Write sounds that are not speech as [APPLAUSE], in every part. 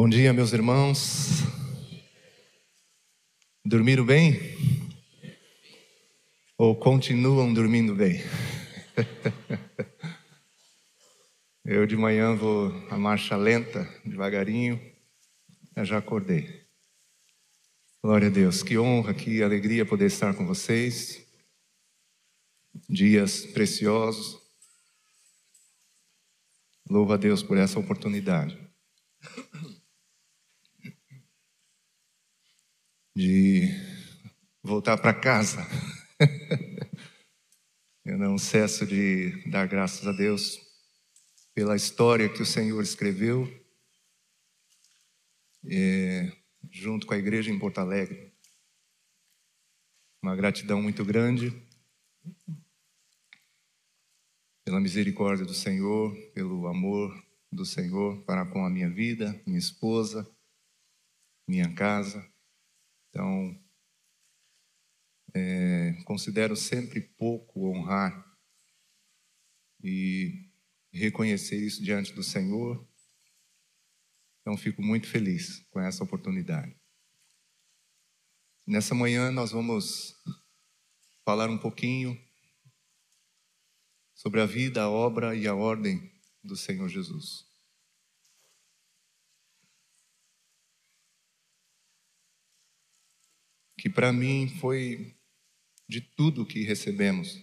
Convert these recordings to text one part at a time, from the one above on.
Bom dia, meus irmãos. Dormiram bem? Ou continuam dormindo bem? [LAUGHS] Eu de manhã vou a marcha lenta, devagarinho, eu já acordei. Glória a Deus, que honra, que alegria poder estar com vocês. Dias preciosos. Louvo a Deus por essa oportunidade. De voltar para casa. [LAUGHS] Eu não cesso de dar graças a Deus pela história que o Senhor escreveu. É, junto com a igreja em Porto Alegre. Uma gratidão muito grande pela misericórdia do Senhor, pelo amor do Senhor para com a minha vida, minha esposa, minha casa. Então, é, considero sempre pouco honrar e reconhecer isso diante do Senhor então, fico muito feliz com essa oportunidade. Nessa manhã, nós vamos falar um pouquinho sobre a vida, a obra e a ordem do Senhor Jesus. Que para mim foi de tudo que recebemos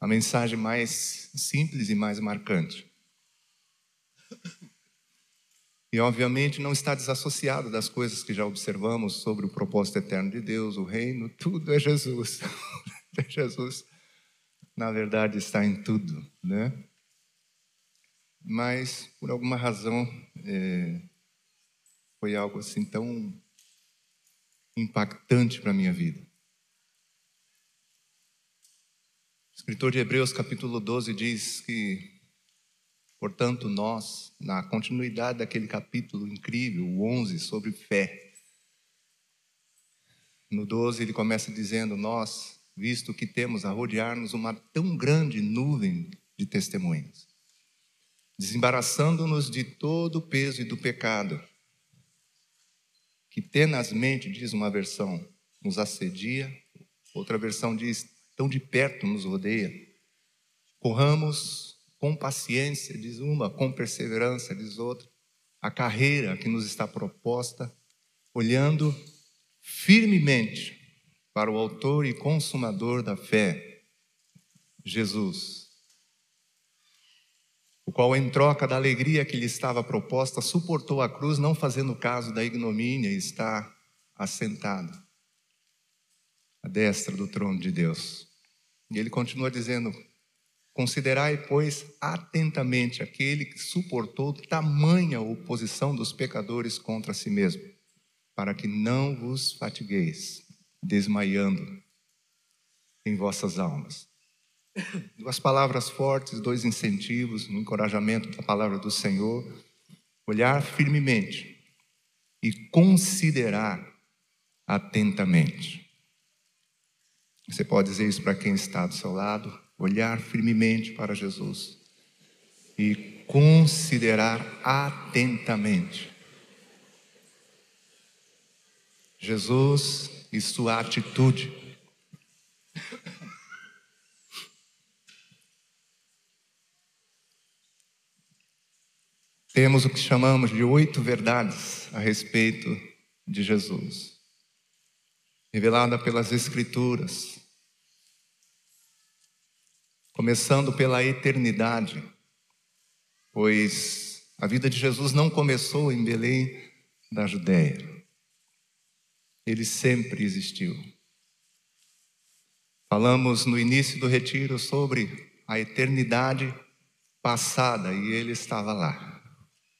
a mensagem mais simples e mais marcante. E, obviamente, não está desassociado das coisas que já observamos sobre o propósito eterno de Deus, o reino, tudo é Jesus. [LAUGHS] É Jesus, na verdade, está em tudo, né? Mas, por alguma razão, é, foi algo assim tão impactante para a minha vida. O escritor de Hebreus, capítulo 12, diz que, portanto, nós, na continuidade daquele capítulo incrível, o 11, sobre fé, no 12 ele começa dizendo: Nós, visto que temos a rodear-nos uma tão grande nuvem de testemunhas, desembaraçando-nos de todo o peso e do pecado, que tenazmente, diz uma versão, nos assedia, outra versão diz, tão de perto nos rodeia. Corramos com paciência, diz uma, com perseverança, diz outra, a carreira que nos está proposta, olhando firmemente para o Autor e Consumador da fé, Jesus, o qual, em troca da alegria que lhe estava proposta, suportou a cruz, não fazendo caso da ignomínia, e está assentado à destra do trono de Deus. E ele continua dizendo: Considerai, pois, atentamente aquele que suportou tamanha oposição dos pecadores contra si mesmo, para que não vos fatigueis, desmaiando em vossas almas. Duas palavras fortes, dois incentivos, um encorajamento da palavra do Senhor. Olhar firmemente e considerar atentamente. Você pode dizer isso para quem está do seu lado, olhar firmemente para Jesus e considerar atentamente Jesus e sua atitude. Temos o que chamamos de oito verdades a respeito de Jesus revelada pelas Escrituras, começando pela eternidade, pois a vida de Jesus não começou em Belém da Judéia, ele sempre existiu. Falamos no início do retiro sobre a eternidade passada e ele estava lá.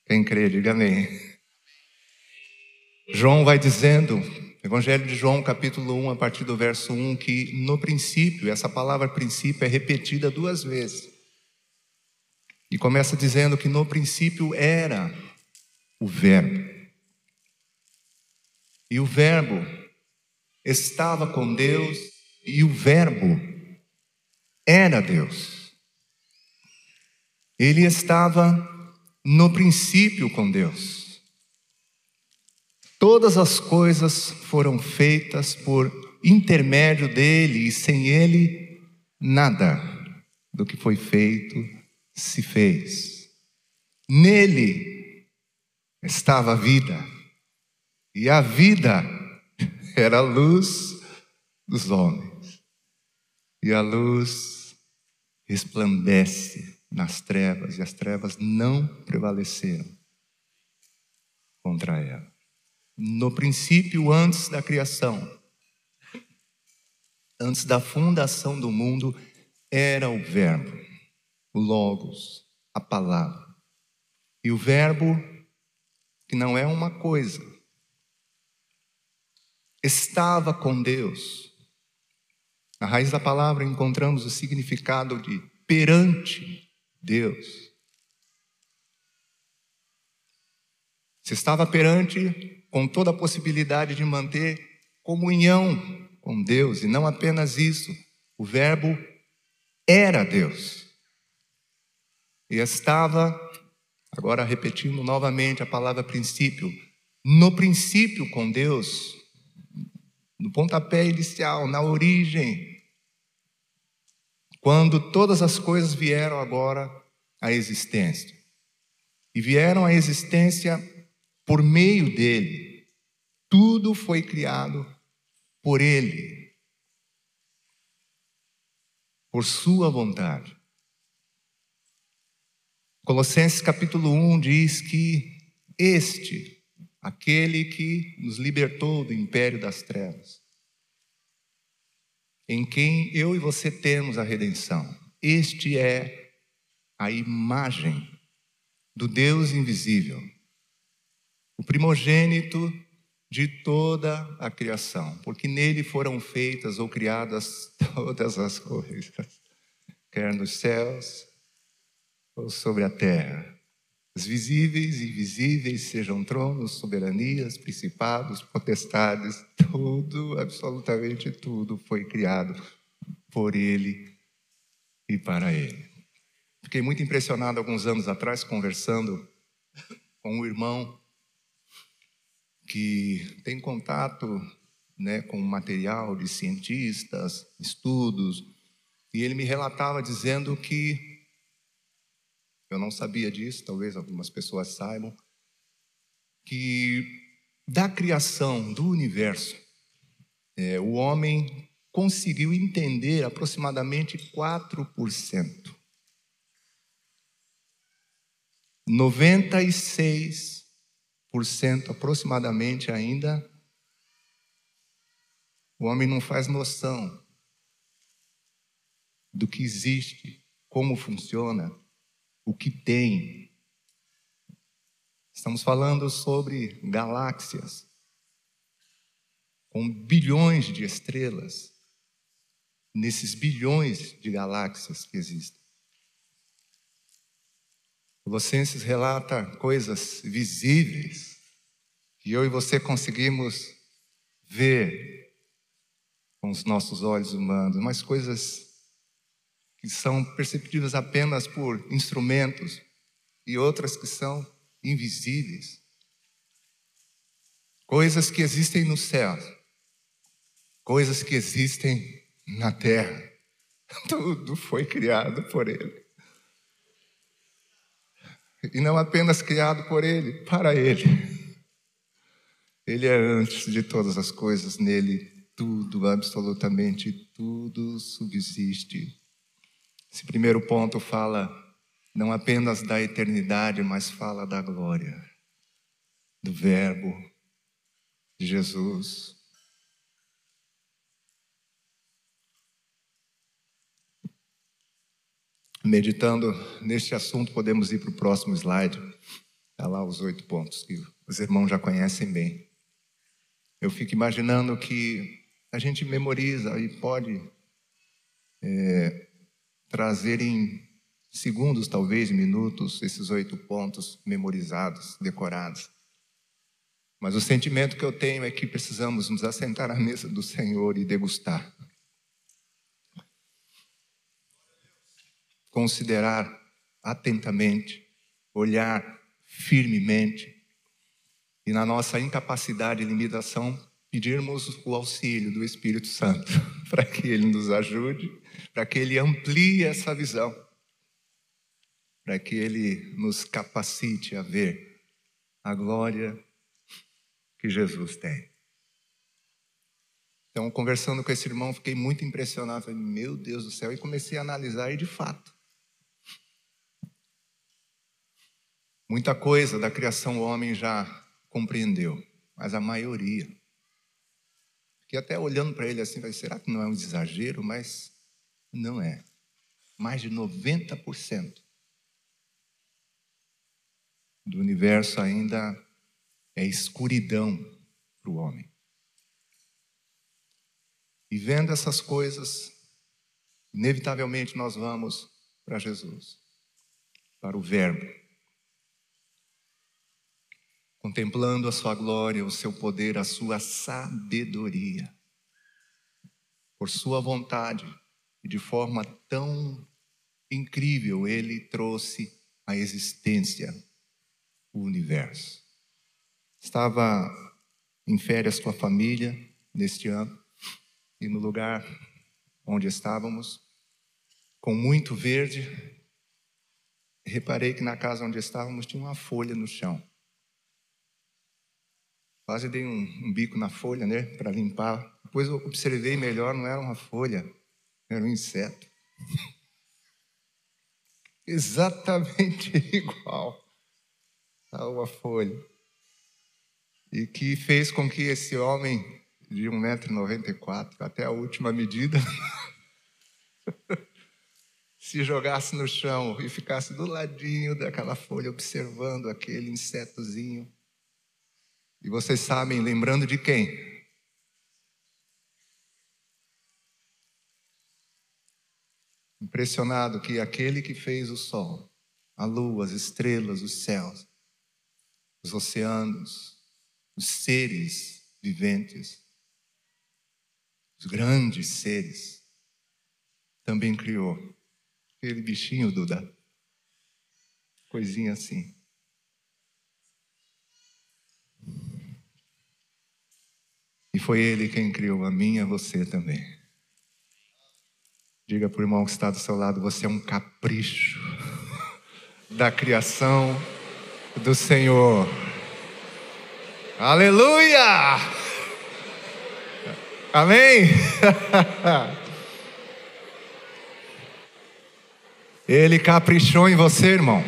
Quem crê, diga amém. João vai dizendo Evangelho de João, capítulo 1, a partir do verso 1, que no princípio, essa palavra princípio é repetida duas vezes. E começa dizendo que no princípio era o Verbo. E o Verbo estava com Deus, e o Verbo era Deus. Ele estava no princípio com Deus. Todas as coisas foram feitas por intermédio dele, e sem ele, nada do que foi feito se fez. Nele estava a vida, e a vida [LAUGHS] era a luz dos homens, e a luz resplandece nas trevas, e as trevas não prevaleceram contra ela. No princípio, antes da criação, antes da fundação do mundo, era o Verbo, o Logos, a palavra. E o Verbo, que não é uma coisa, estava com Deus. Na raiz da palavra encontramos o significado de perante Deus. Se estava perante com toda a possibilidade de manter comunhão com Deus, e não apenas isso, o Verbo era Deus. E estava, agora repetindo novamente a palavra princípio, no princípio com Deus, no pontapé inicial, na origem, quando todas as coisas vieram agora à existência. E vieram à existência por meio dele. Tudo foi criado por ele. Por sua vontade. Colossenses capítulo 1 diz que este, aquele que nos libertou do império das trevas, em quem eu e você temos a redenção. Este é a imagem do Deus invisível, o primogênito de toda a criação, porque nele foram feitas ou criadas [LAUGHS] todas as coisas, quer nos céus ou sobre a terra. Os visíveis e invisíveis, sejam tronos, soberanias, principados, potestades, tudo, absolutamente tudo foi criado por Ele e para Ele. Fiquei muito impressionado alguns anos atrás, conversando com um irmão que tem contato né, com material de cientistas, estudos, e ele me relatava dizendo que eu não sabia disso, talvez algumas pessoas saibam, que da criação do universo, é, o homem conseguiu entender aproximadamente 4%. 96% aproximadamente ainda, o homem não faz noção do que existe, como funciona, o que tem. Estamos falando sobre galáxias com bilhões de estrelas, nesses bilhões de galáxias que existem. Colossenses relata coisas visíveis que eu e você conseguimos ver com os nossos olhos humanos, mas coisas que são perceptíveis apenas por instrumentos, e outras que são invisíveis. Coisas que existem no céu, coisas que existem na terra. [LAUGHS] Tudo foi criado por Ele. E não apenas criado por Ele, para Ele. Ele é antes de todas as coisas, nele tudo, absolutamente tudo subsiste. Esse primeiro ponto fala não apenas da eternidade, mas fala da glória, do Verbo de Jesus. Meditando neste assunto, podemos ir para o próximo slide. Está lá os oito pontos que os irmãos já conhecem bem. Eu fico imaginando que a gente memoriza e pode é, trazer em segundos, talvez minutos, esses oito pontos memorizados, decorados. Mas o sentimento que eu tenho é que precisamos nos assentar à mesa do Senhor e degustar. Considerar atentamente, olhar firmemente e na nossa incapacidade e limitação pedirmos o auxílio do Espírito Santo [LAUGHS] para que ele nos ajude, para que ele amplie essa visão, para que ele nos capacite a ver a glória que Jesus tem. Então, conversando com esse irmão, fiquei muito impressionado. Falei, meu Deus do céu, e comecei a analisar, e de fato, muita coisa da criação o homem já compreendeu, mas a maioria que até olhando para ele assim, vai, será que não é um exagero? Mas não é. Mais de 90% do universo ainda é escuridão para o homem. E vendo essas coisas, inevitavelmente nós vamos para Jesus, para o Verbo. Contemplando a sua glória, o seu poder, a sua sabedoria. Por sua vontade e de forma tão incrível, ele trouxe à existência o universo. Estava em férias com a família neste ano e no lugar onde estávamos, com muito verde, reparei que na casa onde estávamos tinha uma folha no chão. Quase dei um, um bico na folha, né, para limpar. Depois eu observei melhor, não era uma folha, era um inseto. Exatamente [LAUGHS] igual a uma folha. E que fez com que esse homem de 1,94m até a última medida [LAUGHS] se jogasse no chão e ficasse do ladinho daquela folha observando aquele insetozinho. E vocês sabem, lembrando de quem? Impressionado que aquele que fez o sol, a lua, as estrelas, os céus, os oceanos, os seres viventes, os grandes seres, também criou. Aquele bichinho, Duda. Coisinha assim. E foi Ele quem criou a mim e a você também. Diga para o irmão que está do seu lado: você é um capricho [LAUGHS] da criação do Senhor. Aleluia! Amém? [LAUGHS] Ele caprichou em você, irmão.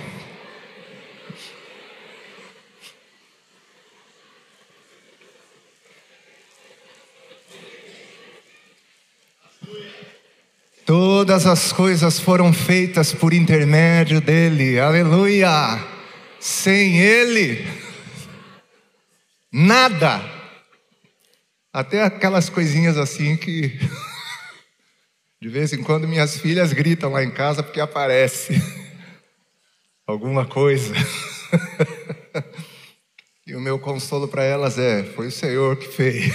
Todas as coisas foram feitas por intermédio dele, aleluia. Sem ele, nada até aquelas coisinhas assim que [LAUGHS] de vez em quando minhas filhas gritam lá em casa porque aparece [LAUGHS] alguma coisa. [LAUGHS] e o meu consolo para elas é: foi o Senhor que fez.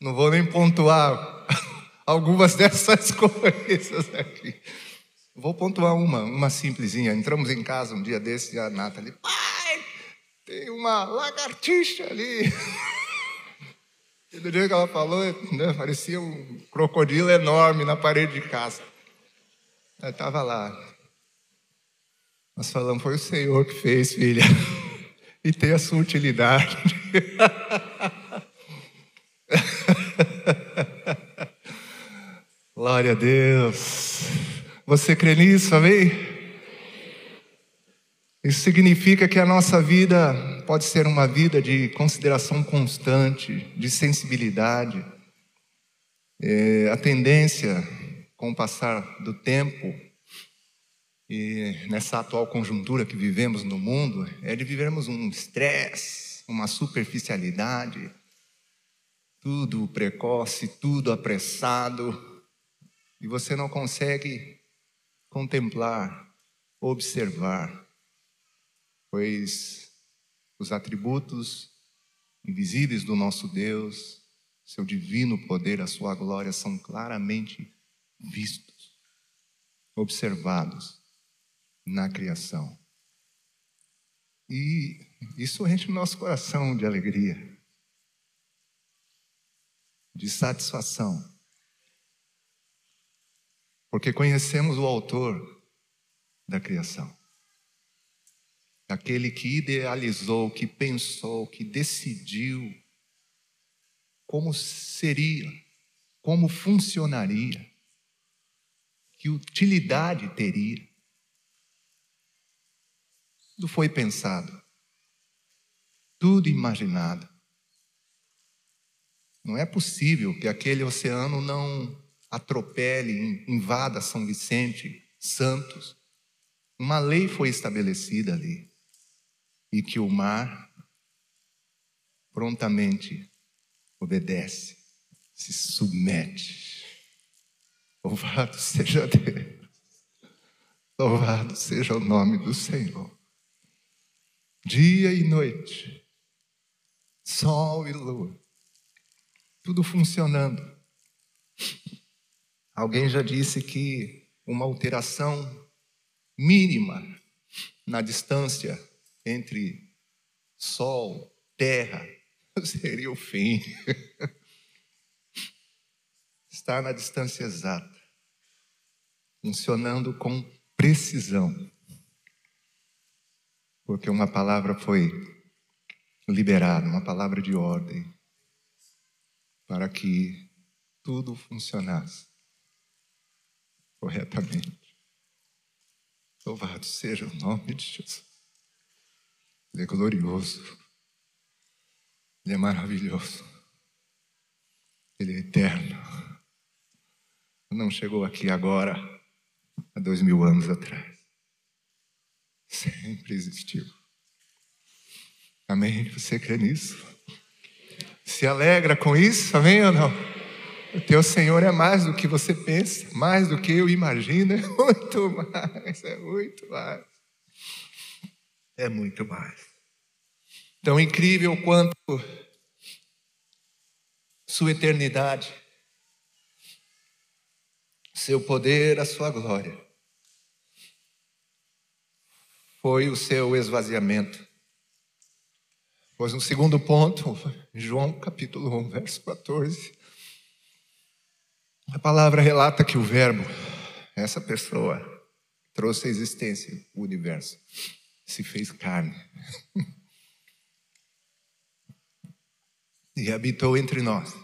Não vou nem pontuar [LAUGHS] algumas dessas [LAUGHS] coisas aqui. Vou pontuar uma, uma simplesinha. Entramos em casa um dia desse e a Nathalie, pai, tem uma lagartixa ali. [LAUGHS] E do dia que ela falou, né, parecia um crocodilo enorme na parede de casa. Estava lá. Nós falamos, foi o Senhor que fez, filha. E tem a sua utilidade. [LAUGHS] Glória a Deus. Você crê nisso, amém? Isso significa que a nossa vida pode ser uma vida de consideração constante, de sensibilidade. É, a tendência, com o passar do tempo, e nessa atual conjuntura que vivemos no mundo, é de vivermos um estresse, uma superficialidade, tudo precoce, tudo apressado, e você não consegue contemplar, observar pois os atributos invisíveis do nosso Deus, seu divino poder, a sua glória são claramente vistos. observados na criação. E isso enche o nosso coração de alegria, de satisfação, porque conhecemos o Autor da criação, aquele que idealizou, que pensou, que decidiu como seria, como funcionaria, que utilidade teria. Tudo foi pensado, tudo imaginado. Não é possível que aquele oceano não atropele, invada São Vicente, Santos. Uma lei foi estabelecida ali e que o mar prontamente obedece, se submete. Louvado seja Deus. Louvado seja o nome do Senhor dia e noite, sol e lua, tudo funcionando. Alguém já disse que uma alteração mínima na distância entre Sol, Terra, [LAUGHS] seria o fim. Está na distância exata, funcionando com precisão porque uma palavra foi liberada, uma palavra de ordem, para que tudo funcionasse corretamente. Louvado seja o nome de Jesus. Ele é glorioso. Ele é maravilhoso. Ele é eterno. Não chegou aqui agora, há dois mil anos atrás sempre existiu. Amém? Você crê nisso? Se alegra com isso? Amém ou não? O teu Senhor é mais do que você pensa, mais do que eu imagino, [LAUGHS] é muito mais, é muito mais. É muito mais. Tão incrível quanto sua eternidade, seu poder, a sua glória foi o seu esvaziamento. Pois no segundo ponto, João capítulo 1, verso 14, a palavra relata que o Verbo, essa pessoa, trouxe à existência o universo, se fez carne [LAUGHS] e habitou entre nós,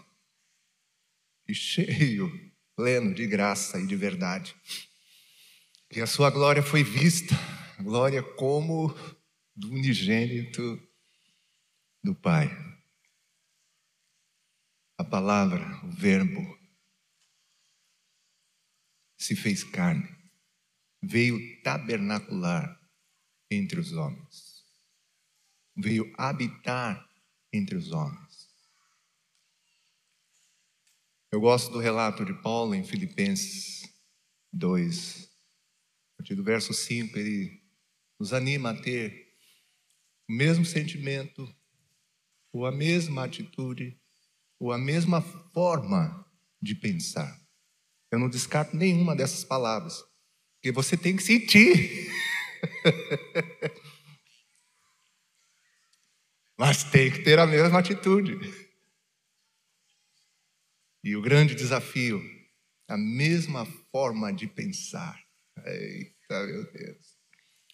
e cheio, pleno de graça e de verdade. E a sua glória foi vista glória como do unigênito do Pai. A palavra, o Verbo, se fez carne, veio tabernacular entre os homens, veio habitar entre os homens. Eu gosto do relato de Paulo em Filipenses 2, a partir do verso 5, ele nos anima a ter o mesmo sentimento, ou a mesma atitude, ou a mesma forma de pensar. Eu não descarto nenhuma dessas palavras, porque você tem que sentir. [LAUGHS] Mas tem que ter a mesma atitude. E o grande desafio, a mesma forma de pensar. Eita, meu Deus.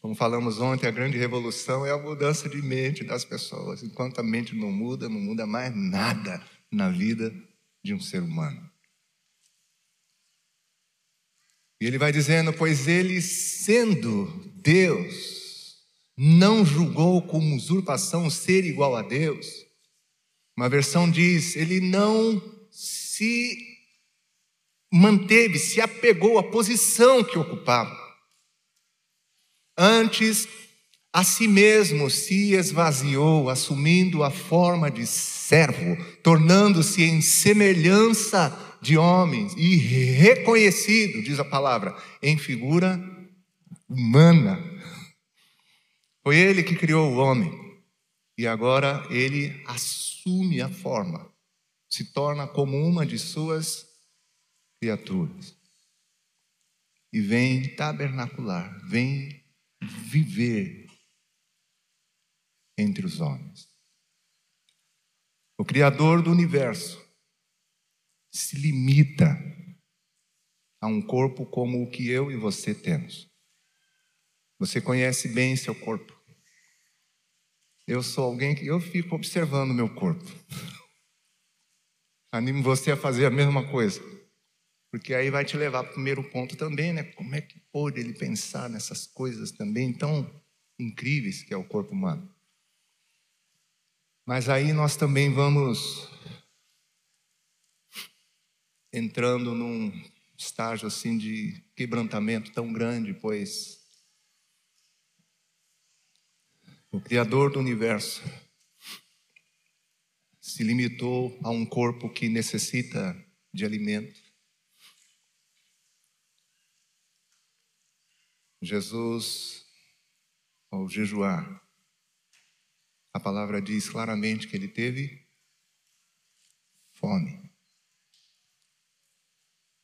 Como falamos ontem, a grande revolução é a mudança de mente das pessoas. Enquanto a mente não muda, não muda mais nada na vida de um ser humano. E ele vai dizendo: Pois ele, sendo Deus, não julgou como usurpação ser igual a Deus. Uma versão diz: Ele não se manteve, se apegou à posição que ocupava. Antes, a si mesmo se esvaziou, assumindo a forma de servo, tornando-se em semelhança de homens e reconhecido, diz a palavra, em figura humana. Foi ele que criou o homem e agora ele assume a forma, se torna como uma de suas criaturas. e vem tabernacular, vem viver entre os homens. O Criador do universo se limita a um corpo como o que eu e você temos. Você conhece bem seu corpo. Eu sou alguém que eu fico observando meu corpo. [LAUGHS] Animo você a fazer a mesma coisa. Porque aí vai te levar para o primeiro ponto também, né? Como é que pode ele pensar nessas coisas também tão incríveis que é o corpo humano? Mas aí nós também vamos entrando num estágio assim de quebrantamento tão grande, pois o Criador do universo se limitou a um corpo que necessita de alimento. Jesus, ao jejuar, a palavra diz claramente que ele teve fome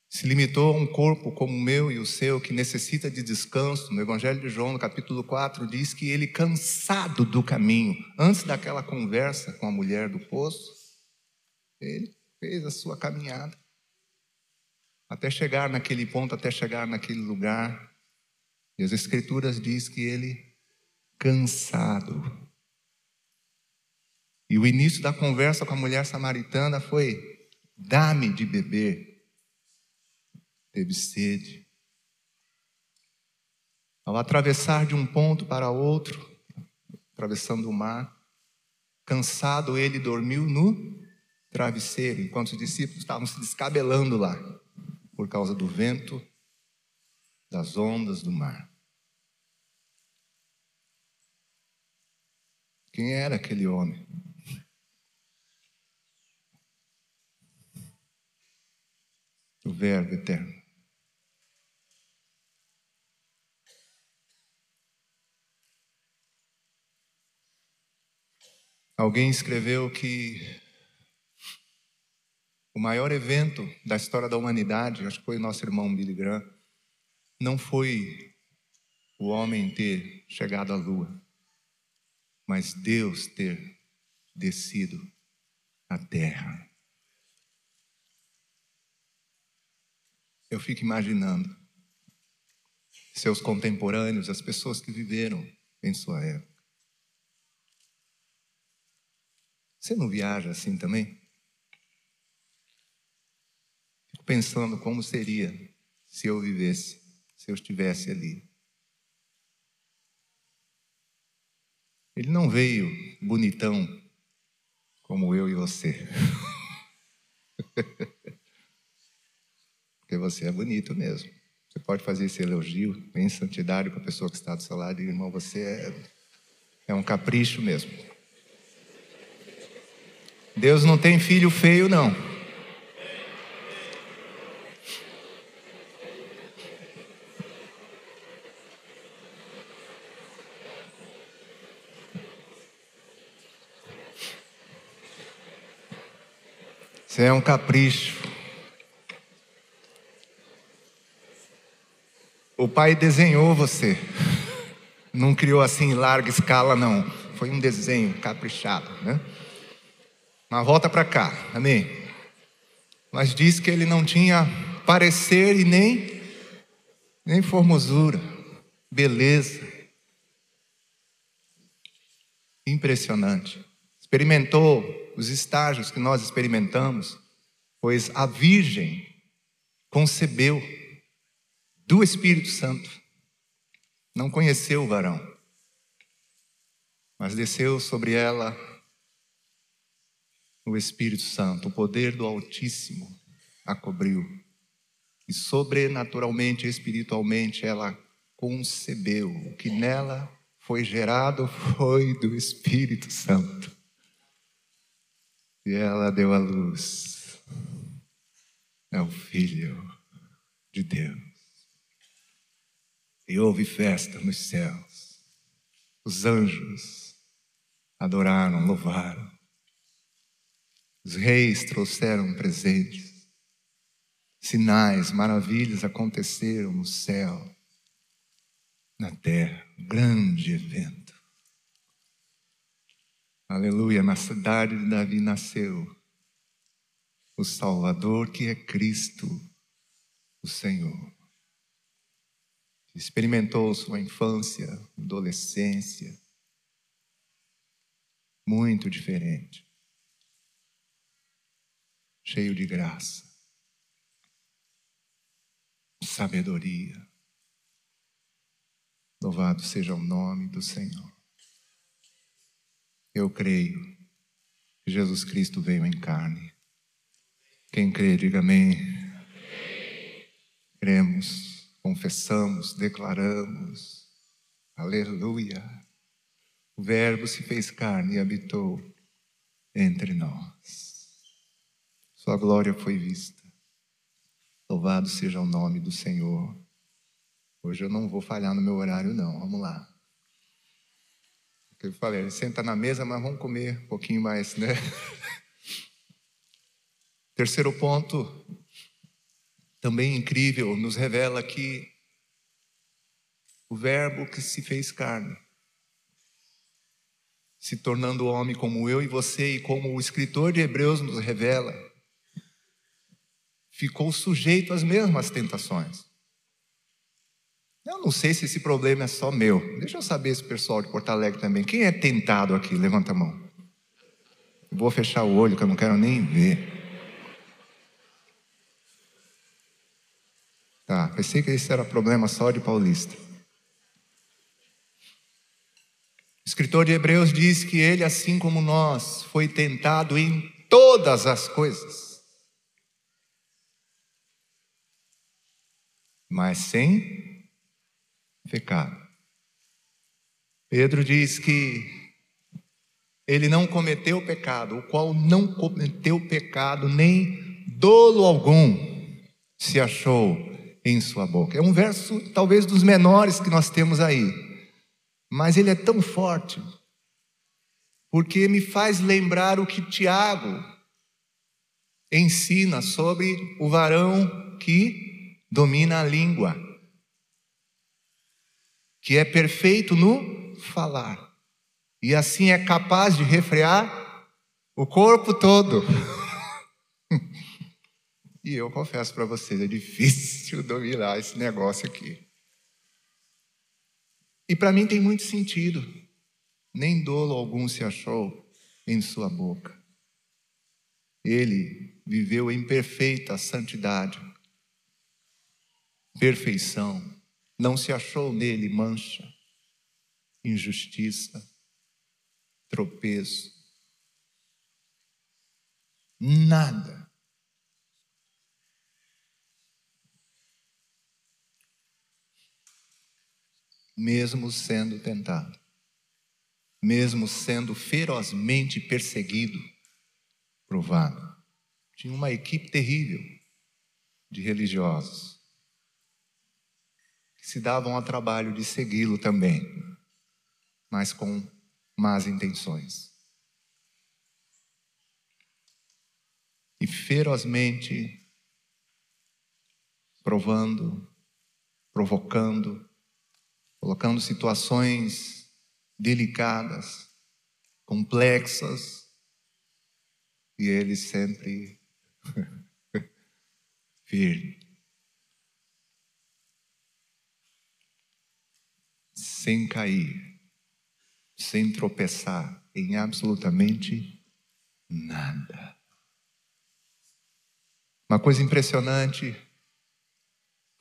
se limitou a um corpo como o meu e o seu, que necessita de descanso. No Evangelho de João, no capítulo 4, diz que ele, cansado do caminho, antes daquela conversa com a mulher do poço, ele fez a sua caminhada. Até chegar naquele ponto, até chegar naquele lugar. E as Escrituras diz que ele, cansado. E o início da conversa com a mulher samaritana foi: dá-me de beber teve sede. Ao atravessar de um ponto para outro, atravessando o mar, cansado, ele dormiu no travesseiro, enquanto os discípulos estavam se descabelando lá, por causa do vento, das ondas do mar. Quem era aquele homem? O Verbo eterno. Alguém escreveu que o maior evento da história da humanidade, acho que foi o nosso irmão Billy Graham, não foi o homem ter chegado à lua, mas Deus ter descido à terra. Eu fico imaginando seus contemporâneos, as pessoas que viveram em sua época. Você não viaja assim também? Fico pensando como seria se eu vivesse, se eu estivesse ali. Ele não veio bonitão como eu e você. [LAUGHS] Porque você é bonito mesmo. Você pode fazer esse elogio em santidade para a pessoa que está do seu lado e, irmão, você é, é um capricho mesmo. Deus não tem filho feio, não. Você é um capricho. O pai desenhou você. Não criou assim em larga escala, não. Foi um desenho caprichado, né? Mas volta para cá, amém? Mas diz que ele não tinha parecer e nem, nem formosura, beleza. Impressionante. Experimentou os estágios que nós experimentamos, pois a Virgem concebeu do Espírito Santo. Não conheceu o varão, mas desceu sobre ela o Espírito Santo, o poder do Altíssimo a cobriu. E sobrenaturalmente, espiritualmente, ela concebeu. O que nela foi gerado foi do Espírito Santo. E ela deu a luz. É o Filho de Deus. E houve festa nos céus. Os anjos adoraram, louvaram. Os reis trouxeram presentes. Sinais, maravilhas aconteceram no céu, na terra. Grande evento. Aleluia, na cidade de Davi nasceu o Salvador que é Cristo, o Senhor. Experimentou sua infância, adolescência, muito diferente, cheio de graça, sabedoria. Louvado seja o nome do Senhor. Eu creio que Jesus Cristo veio em carne. Quem crê, diga amém. Cremos, confessamos, declaramos. Aleluia. O Verbo se fez carne e habitou entre nós. Sua glória foi vista. Louvado seja o nome do Senhor. Hoje eu não vou falhar no meu horário, não. Vamos lá. Eu falei, senta na mesa, mas vamos comer um pouquinho mais, né? [LAUGHS] Terceiro ponto, também incrível, nos revela que o Verbo que se fez carne se tornando homem como eu e você, e como o escritor de Hebreus nos revela, ficou sujeito às mesmas tentações. Eu não sei se esse problema é só meu. Deixa eu saber esse pessoal de Porto Alegre também. Quem é tentado aqui? Levanta a mão. Vou fechar o olho que eu não quero nem ver. Tá, pensei que esse era problema só de paulista. O escritor de Hebreus diz que ele, assim como nós, foi tentado em todas as coisas, mas sem pecado. Pedro diz que ele não cometeu pecado, o qual não cometeu pecado, nem dolo algum se achou em sua boca. É um verso, talvez, dos menores que nós temos aí. Mas ele é tão forte, porque me faz lembrar o que Tiago ensina sobre o varão que domina a língua, que é perfeito no falar, e assim é capaz de refrear o corpo todo. [LAUGHS] e eu confesso para vocês, é difícil dominar esse negócio aqui. E para mim tem muito sentido. Nem dolo algum se achou em sua boca. Ele viveu em perfeita santidade, perfeição. Não se achou nele mancha, injustiça, tropeço. Nada. mesmo sendo tentado, mesmo sendo ferozmente perseguido, provado. Tinha uma equipe terrível de religiosos se davam ao trabalho de segui-lo também, mas com más intenções. E ferozmente provando, provocando, colocando situações delicadas, complexas, e ele sempre [LAUGHS] firme. Sem cair, sem tropeçar em absolutamente nada. Uma coisa impressionante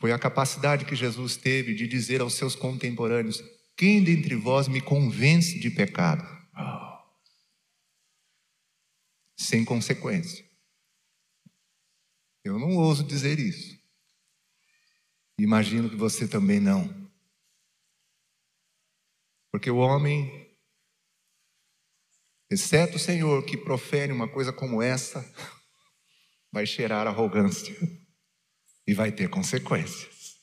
foi a capacidade que Jesus teve de dizer aos seus contemporâneos: Quem dentre vós me convence de pecado? Oh. Sem consequência. Eu não ouso dizer isso. Imagino que você também não. Porque o homem, exceto o Senhor que profere uma coisa como essa, [LAUGHS] vai cheirar arrogância e vai ter consequências.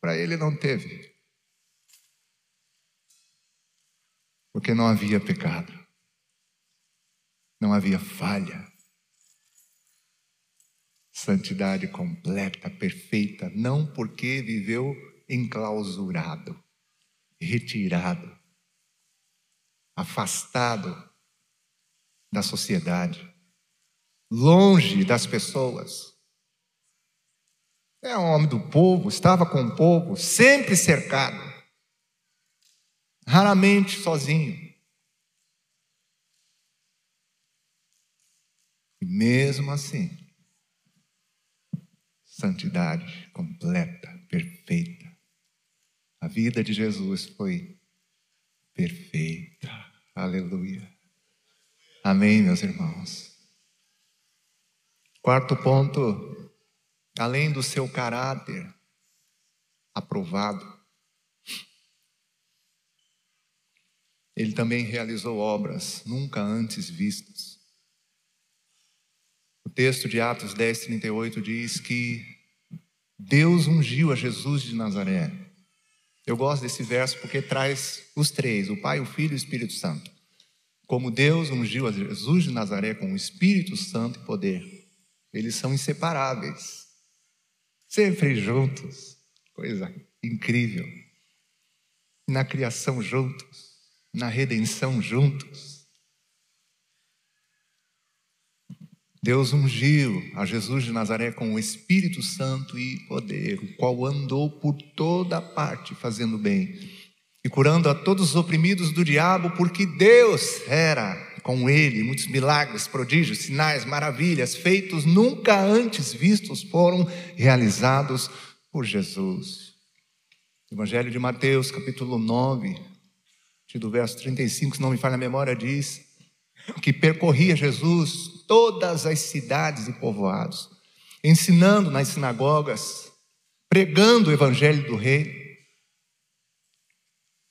Para ele não teve. Porque não havia pecado. Não havia falha. Santidade completa, perfeita, não porque viveu enclausurado, retirado, afastado da sociedade, longe das pessoas. É um homem do povo, estava com o povo, sempre cercado, raramente sozinho. E mesmo assim, santidade completa, perfeita. A vida de Jesus foi perfeita. Aleluia. Amém, meus irmãos. Quarto ponto, além do seu caráter aprovado, ele também realizou obras nunca antes vistas. O texto de Atos 10, 38 diz que Deus ungiu a Jesus de Nazaré. Eu gosto desse verso porque traz os três: o Pai, o Filho e o Espírito Santo. Como Deus ungiu a Jesus de Nazaré com o Espírito Santo e poder, eles são inseparáveis, sempre juntos, coisa incrível. Na criação juntos, na redenção juntos. Deus ungiu a Jesus de Nazaré com o Espírito Santo e poder, o qual andou por toda parte fazendo bem e curando a todos os oprimidos do diabo, porque Deus era com ele. Muitos milagres, prodígios, sinais, maravilhas feitos nunca antes vistos foram realizados por Jesus. Evangelho de Mateus, capítulo 9, do verso 35, se não me falha a memória, diz que percorria Jesus todas as cidades e povoados, ensinando nas sinagogas, pregando o evangelho do rei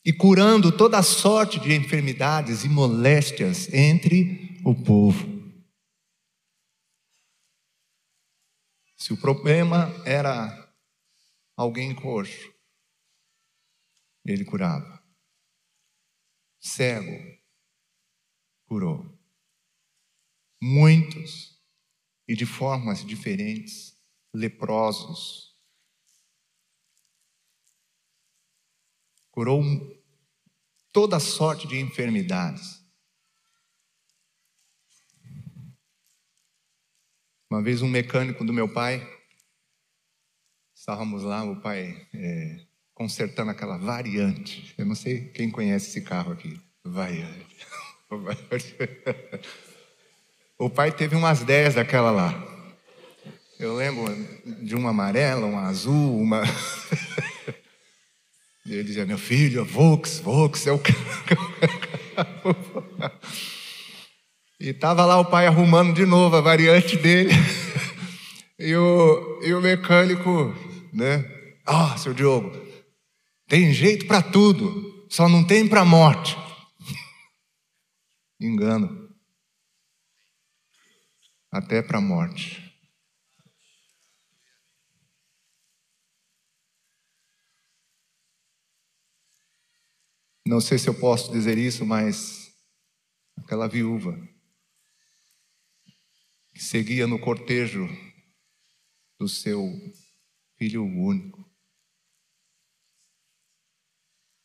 e curando toda sorte de enfermidades e moléstias entre o povo. Se o problema era alguém coxo, ele curava. Cego, curou muitos e de formas diferentes, leprosos. Curou toda sorte de enfermidades. Uma vez um mecânico do meu pai, estávamos lá, o pai é, consertando aquela variante. Eu não sei quem conhece esse carro aqui. Variante. [LAUGHS] O pai teve umas 10 daquela lá. Eu lembro de uma amarela, uma azul, uma. [LAUGHS] e ele dizia: Meu filho, Vox, Vox é o E estava lá o pai arrumando de novo a variante dele. [LAUGHS] e, o, e o mecânico, né? Ah, oh, seu Diogo, tem jeito para tudo, só não tem para morte. [LAUGHS] Engano até para a morte. Não sei se eu posso dizer isso, mas aquela viúva que seguia no cortejo do seu filho único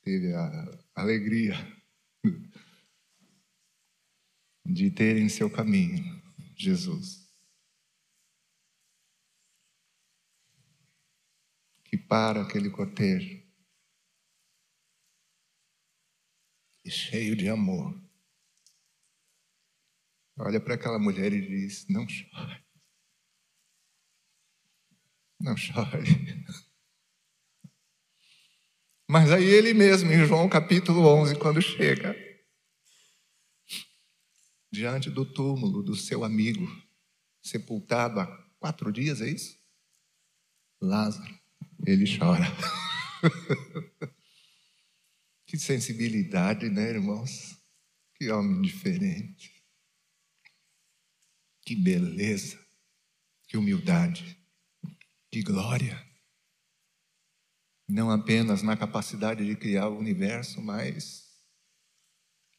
teve a alegria de ter em seu caminho Jesus. Que para aquele cortejo e cheio de amor. Olha para aquela mulher e diz: Não chore. Não chore. Mas aí ele mesmo, em João capítulo 11, quando chega, diante do túmulo do seu amigo, sepultado há quatro dias, é isso? Lázaro, ele chora. [LAUGHS] que sensibilidade, né, irmãos? Que homem diferente. Que beleza, que humildade, que glória. Não apenas na capacidade de criar o universo, mas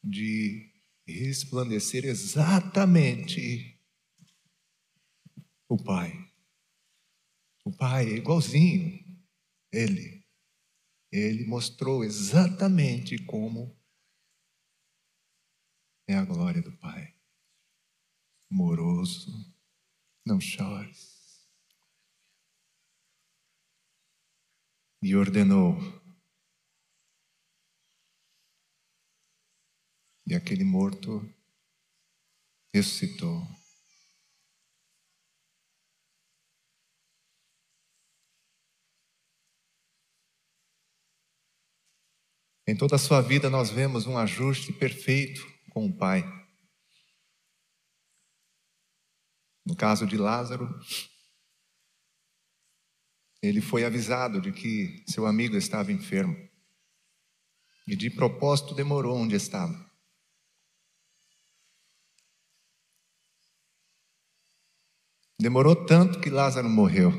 de resplandecer exatamente o Pai, O Pai é igualzinho. Ele. Ele mostrou exatamente como é a glória do Pai. Moroso, não chores. E ordenou. E aquele morto ressuscitou. Em toda a sua vida nós vemos um ajuste perfeito com o Pai. No caso de Lázaro, ele foi avisado de que seu amigo estava enfermo. E de propósito demorou onde estava. Demorou tanto que Lázaro morreu.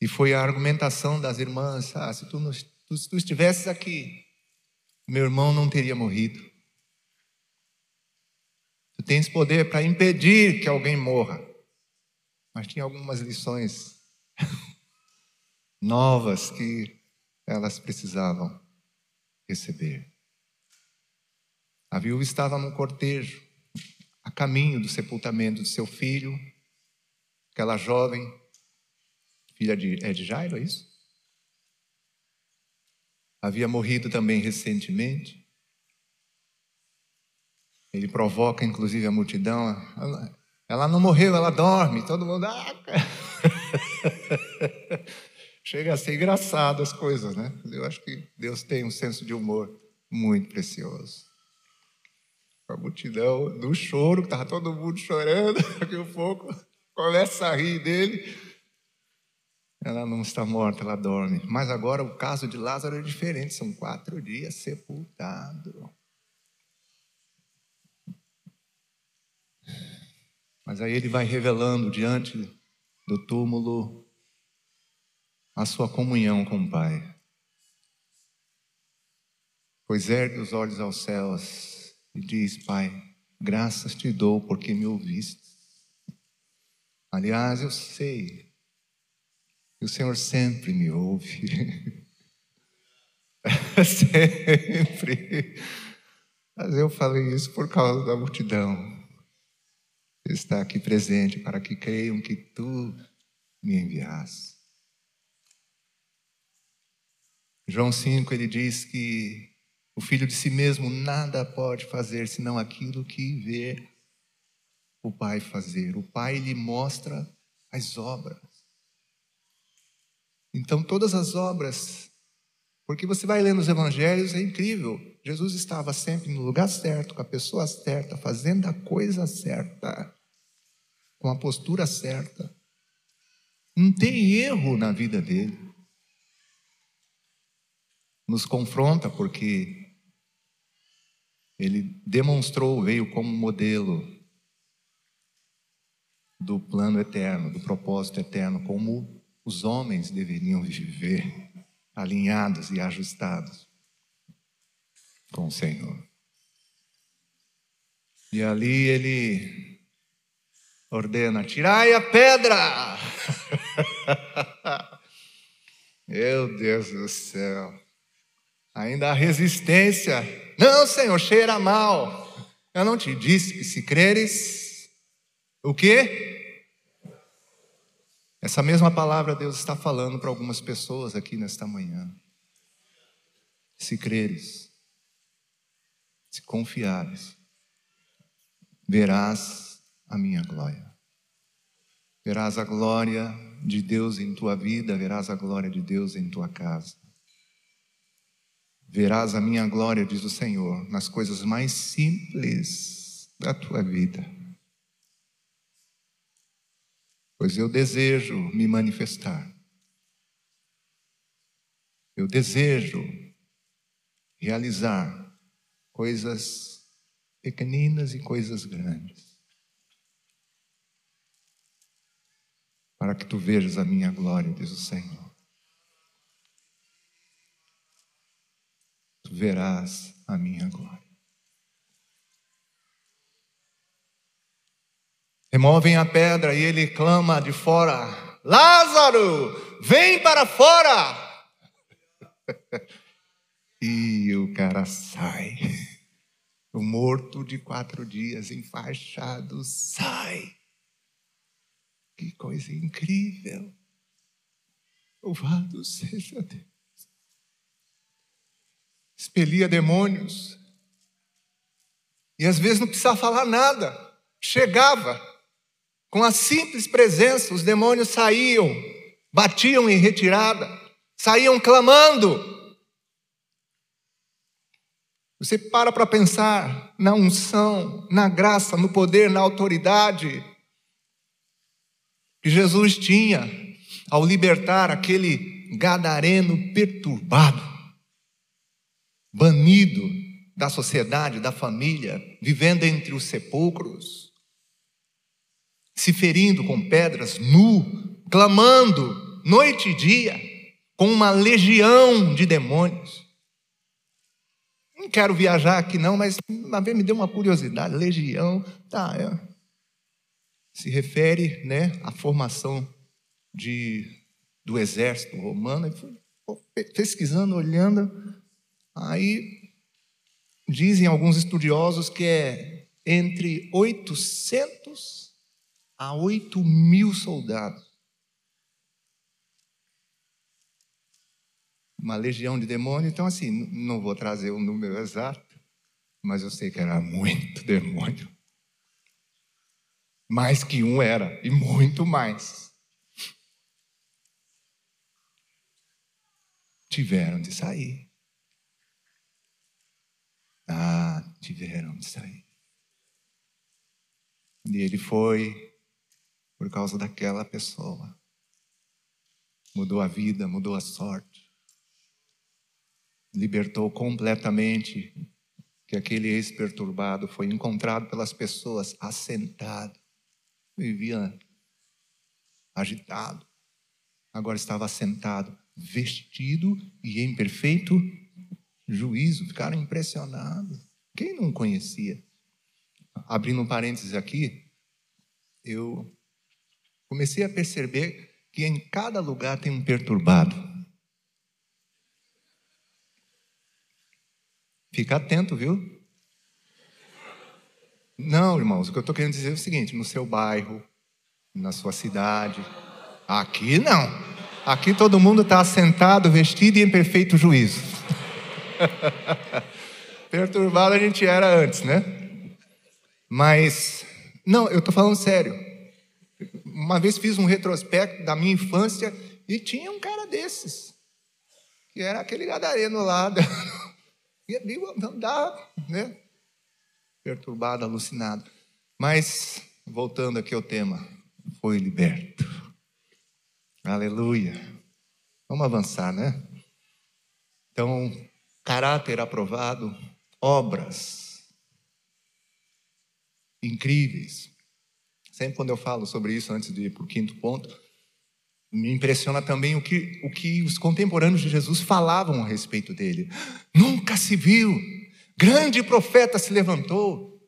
E foi a argumentação das irmãs: ah, se tu, se tu estivesses aqui, meu irmão não teria morrido. Tu tens poder para impedir que alguém morra. Mas tinha algumas lições [LAUGHS] novas que elas precisavam receber. A viúva estava no cortejo, a caminho do sepultamento de seu filho, aquela jovem, filha de, é de Jairo, é isso? Havia morrido também recentemente. Ele provoca, inclusive, a multidão. Ela, ela não morreu, ela dorme. Todo mundo. Ah, [LAUGHS] Chega a ser engraçado as coisas, né? Eu acho que Deus tem um senso de humor muito precioso. A multidão do choro, que estava todo mundo chorando, [LAUGHS] daqui a pouco começa a rir dele. Ela não está morta, ela dorme. Mas agora o caso de Lázaro é diferente, são quatro dias sepultado. Mas aí ele vai revelando diante do túmulo a sua comunhão com o Pai. Pois ergue os olhos aos céus e diz: Pai, graças te dou porque me ouviste. Aliás, eu sei que o Senhor sempre me ouve. [LAUGHS] sempre. Mas eu falei isso por causa da multidão está aqui presente para que creiam que tu me enviaste. João 5 ele diz que o filho de si mesmo nada pode fazer senão aquilo que vê o pai fazer. O pai lhe mostra as obras. Então todas as obras, porque você vai lendo os evangelhos, é incrível. Jesus estava sempre no lugar certo, com a pessoa certa, fazendo a coisa certa com a postura certa. Não tem erro na vida dele. Nos confronta porque ele demonstrou, veio como modelo do plano eterno, do propósito eterno, como os homens deveriam viver, alinhados e ajustados com o Senhor. E ali ele ordena: tirai a pedra. [LAUGHS] Meu Deus do céu. Ainda há resistência. Não, Senhor, cheira mal. Eu não te disse que se creres, o quê? Essa mesma palavra Deus está falando para algumas pessoas aqui nesta manhã. Se creres, se confiares, verás a minha glória. Verás a glória de Deus em tua vida, verás a glória de Deus em tua casa. Verás a minha glória, diz o Senhor, nas coisas mais simples da tua vida. Pois eu desejo me manifestar. Eu desejo realizar coisas pequeninas e coisas grandes. para que tu vejas a minha glória, diz o Senhor. Verás a minha glória. Removem a pedra e ele clama de fora: Lázaro, vem para fora! [LAUGHS] e o cara sai. O morto de quatro dias, enfaixado, sai. Que coisa incrível! Louvado seja Deus. Expelia demônios. E às vezes não precisava falar nada. Chegava. Com a simples presença, os demônios saíam, batiam em retirada, saíam clamando. Você para para pensar na unção, na graça, no poder, na autoridade que Jesus tinha ao libertar aquele gadareno perturbado, banido da sociedade, da família, vivendo entre os sepulcros, se ferindo com pedras, nu, clamando noite e dia, com uma legião de demônios. Não quero viajar aqui não, mas uma vez me deu uma curiosidade, legião, tá, é, se refere, né, à formação de, do exército romano. E fui pesquisando, olhando, aí dizem alguns estudiosos que é entre 800 a 8 mil soldados. Uma legião de demônios, então assim, não vou trazer o número exato, mas eu sei que era muito demônio. Mais que um era, e muito mais. tiveram de sair. Ah, tiveram de sair. E ele foi por causa daquela pessoa. Mudou a vida, mudou a sorte. Libertou completamente que aquele ex-perturbado foi encontrado pelas pessoas assentado. Vivia agitado. Agora estava assentado vestido e em perfeito juízo. Ficaram impressionados. Quem não conhecia? Abrindo um parênteses aqui, eu comecei a perceber que em cada lugar tem um perturbado. Fica atento, viu? Não, irmãos, o que eu estou querendo dizer é o seguinte: no seu bairro, na sua cidade, aqui não. Aqui todo mundo está sentado, vestido e em perfeito juízo. [LAUGHS] Perturbado a gente era antes, né? Mas, não, eu estou falando sério. Uma vez fiz um retrospecto da minha infância e tinha um cara desses, que era aquele gadareno lá. [LAUGHS] Da... Não dá, né? Perturbado, alucinado. Mas, voltando aqui ao tema, foi liberto. Aleluia. Vamos avançar, né? Então, caráter aprovado, obras incríveis. Sempre quando eu falo sobre isso, antes de ir para o quinto ponto, me impressiona também o que, o que os contemporâneos de Jesus falavam a respeito dele. Nunca se viu, grande profeta se levantou.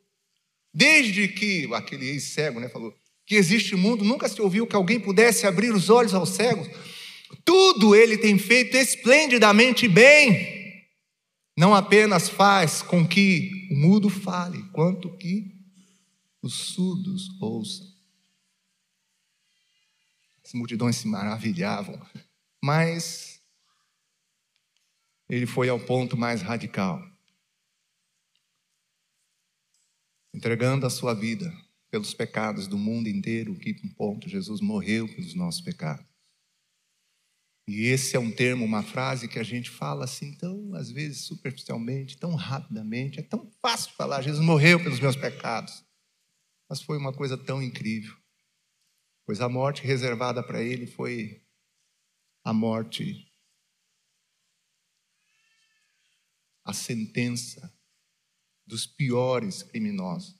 Desde que aquele ex-cego né, falou: que existe mundo, nunca se ouviu que alguém pudesse abrir os olhos aos cegos. Tudo ele tem feito esplendidamente bem. Não apenas faz com que o mudo fale, quanto que os surdos ouçam. As multidões se maravilhavam, mas ele foi ao ponto mais radical, entregando a sua vida pelos pecados do mundo inteiro, que um ponto Jesus morreu pelos nossos pecados. E esse é um termo, uma frase que a gente fala assim, tão, às vezes, superficialmente, tão rapidamente. É tão fácil falar, Jesus morreu pelos meus pecados. Mas foi uma coisa tão incrível. Pois a morte reservada para ele foi a morte, a sentença dos piores criminosos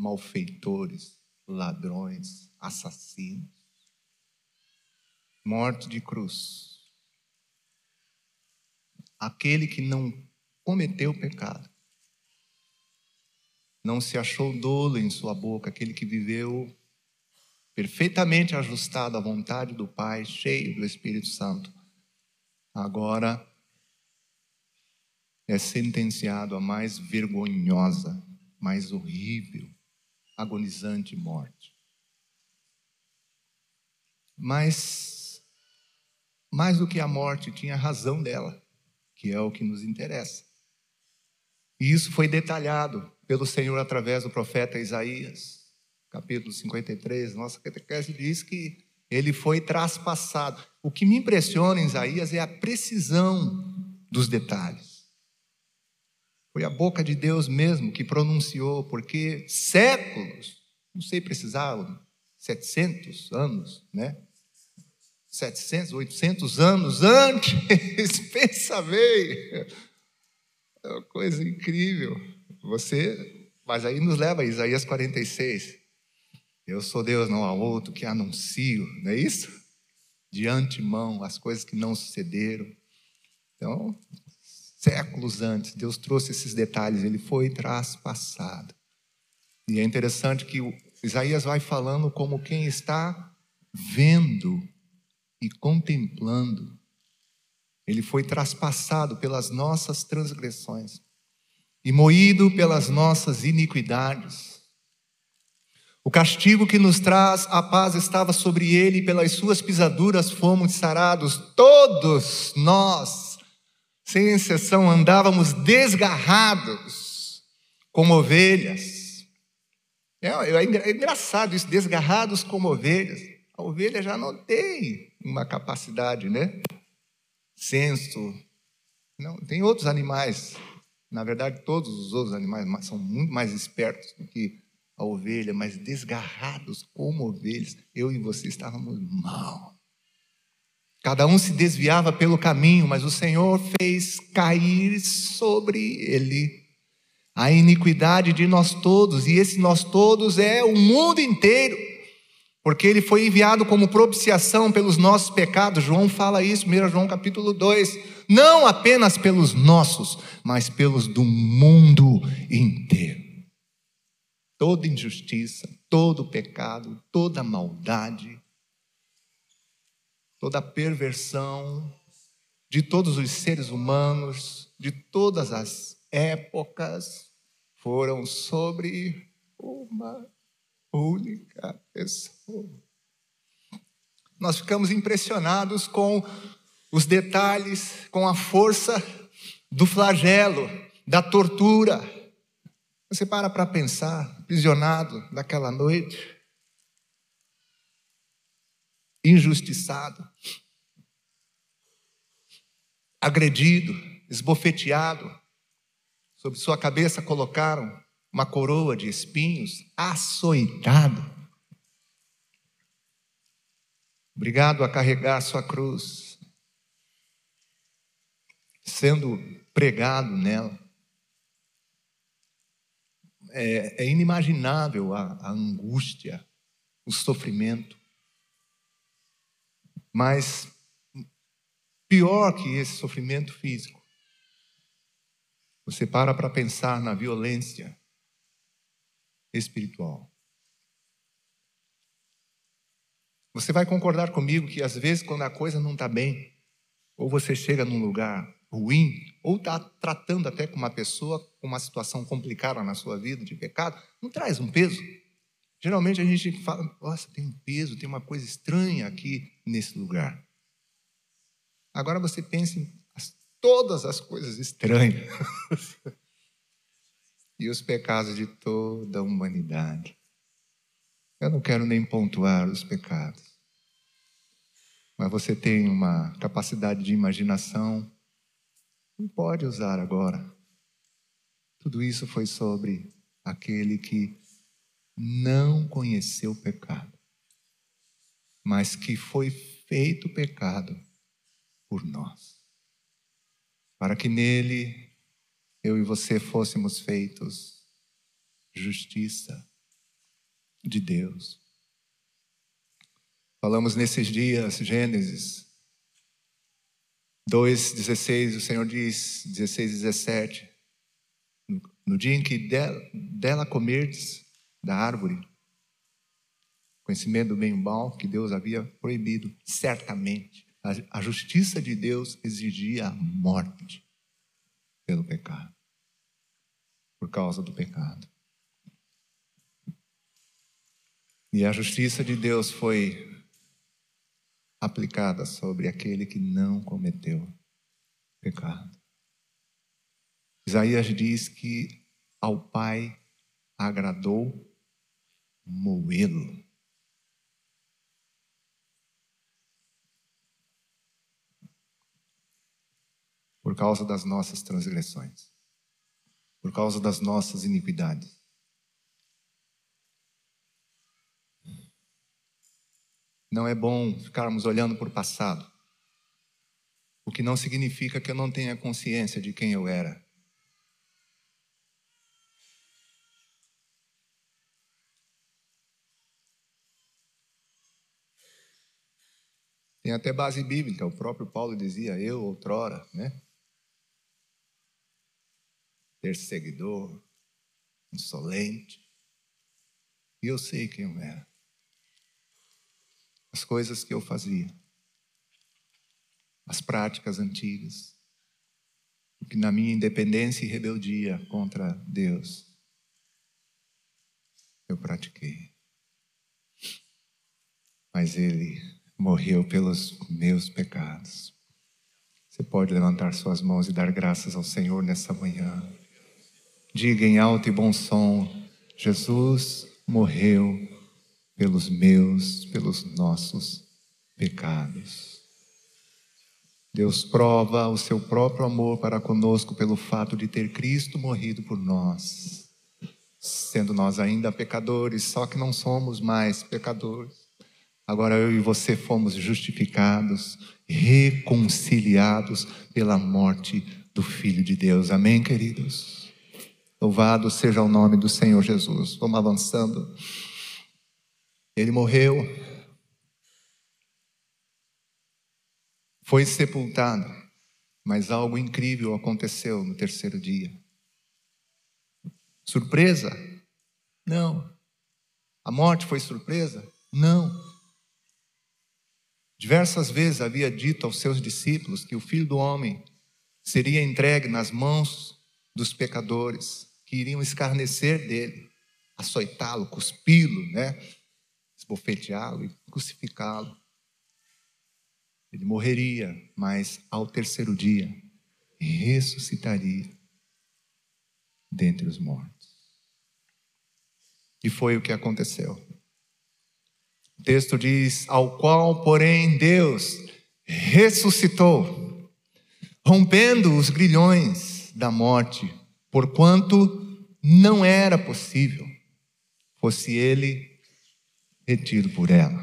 malfeitores, ladrões, assassinos. Morte de cruz. Aquele que não cometeu pecado, não se achou dolo em sua boca, aquele que viveu perfeitamente ajustado à vontade do Pai, cheio do Espírito Santo, agora é sentenciado à mais vergonhosa, mais horrível, agonizante morte. Mas, mais do que a morte, tinha a razão dela, que é o que nos interessa. E isso foi detalhado pelo Senhor através do profeta Isaías, capítulo 53. Nossa catequese diz que ele foi traspassado. O que me impressiona em Isaías é a precisão dos detalhes. Foi a boca de Deus mesmo que pronunciou, porque séculos, não sei precisar, 700 anos, né? 700, 800 anos antes, [LAUGHS] pensa bem. É uma coisa incrível. Você, mas aí nos leva a Isaías 46. Eu sou Deus, não há outro que anuncio, não é isso? De antemão, as coisas que não sucederam. Então, séculos antes, Deus trouxe esses detalhes, ele foi traspassado. E é interessante que Isaías vai falando como quem está vendo e contemplando. Ele foi traspassado pelas nossas transgressões e moído pelas nossas iniquidades. O castigo que nos traz a paz estava sobre ele, e pelas suas pisaduras fomos sarados. Todos nós sem exceção, andávamos desgarrados como ovelhas. É, é, é engraçado isso, desgarrados como ovelhas. A ovelha já não tem uma capacidade, né? Senso. Não, tem outros animais. Na verdade, todos os outros animais são muito mais espertos do que a ovelha, mas desgarrados como ovelhas. Eu e você estávamos mal. Cada um se desviava pelo caminho, mas o Senhor fez cair sobre ele a iniquidade de nós todos, e esse nós todos é o mundo inteiro, porque ele foi enviado como propiciação pelos nossos pecados. João fala isso, 1 João capítulo 2, não apenas pelos nossos, mas pelos do mundo inteiro. Toda injustiça, todo pecado, toda maldade, toda perversão de todos os seres humanos, de todas as épocas, foram sobre uma única pessoa. Nós ficamos impressionados com os detalhes, com a força do flagelo, da tortura. Você para para pensar, aprisionado naquela noite, injustiçado, agredido, esbofeteado. Sobre sua cabeça colocaram uma coroa de espinhos, açoitado. Obrigado a carregar sua cruz, sendo pregado nela. É, é inimaginável a, a angústia, o sofrimento. Mas pior que esse sofrimento físico, você para para pensar na violência espiritual. Você vai concordar comigo que às vezes, quando a coisa não está bem, ou você chega num lugar ruim, ou está tratando até com uma pessoa com uma situação complicada na sua vida de pecado, não traz um peso? Geralmente a gente fala, nossa, tem um peso, tem uma coisa estranha aqui nesse lugar. Agora você pensa em todas as coisas estranhas [LAUGHS] e os pecados de toda a humanidade. Eu não quero nem pontuar os pecados, mas você tem uma capacidade de imaginação, não pode usar agora. Tudo isso foi sobre aquele que não conheceu o pecado, mas que foi feito pecado por nós, para que nele eu e você fôssemos feitos justiça de Deus. Falamos nesses dias, Gênesis 2,16, o Senhor diz, 16, 17, no dia em que dela, dela comerdes, da árvore, conhecimento do bem e mal, que Deus havia proibido, certamente. A justiça de Deus exigia a morte pelo pecado, por causa do pecado. E a justiça de Deus foi aplicada sobre aquele que não cometeu pecado. Isaías diz que ao Pai agradou moê-lo. Por causa das nossas transgressões, por causa das nossas iniquidades. Não é bom ficarmos olhando para o passado, o que não significa que eu não tenha consciência de quem eu era. Tem até base bíblica, o próprio Paulo dizia, eu outrora, né? Perseguidor, insolente. E eu sei quem eu era. As coisas que eu fazia. As práticas antigas. Que na minha independência e rebeldia contra Deus eu pratiquei. Mas Ele morreu pelos meus pecados. Você pode levantar suas mãos e dar graças ao Senhor nessa manhã. Diga em alto e bom som: Jesus morreu pelos meus, pelos nossos pecados. Deus prova o seu próprio amor para conosco pelo fato de ter Cristo morrido por nós, sendo nós ainda pecadores, só que não somos mais pecadores. Agora eu e você fomos justificados, reconciliados pela morte do Filho de Deus. Amém, queridos? Louvado seja o nome do Senhor Jesus. Vamos avançando. Ele morreu, foi sepultado, mas algo incrível aconteceu no terceiro dia. Surpresa? Não. A morte foi surpresa? Não. Diversas vezes havia dito aos seus discípulos que o filho do homem seria entregue nas mãos dos pecadores, que iriam escarnecer dele, açoitá-lo, cuspi-lo, né? Esbofeteá-lo e crucificá-lo. Ele morreria, mas ao terceiro dia ressuscitaria dentre os mortos. E foi o que aconteceu. O texto diz: Ao qual, porém, Deus ressuscitou, rompendo os grilhões da morte, porquanto não era possível fosse ele retido por ela.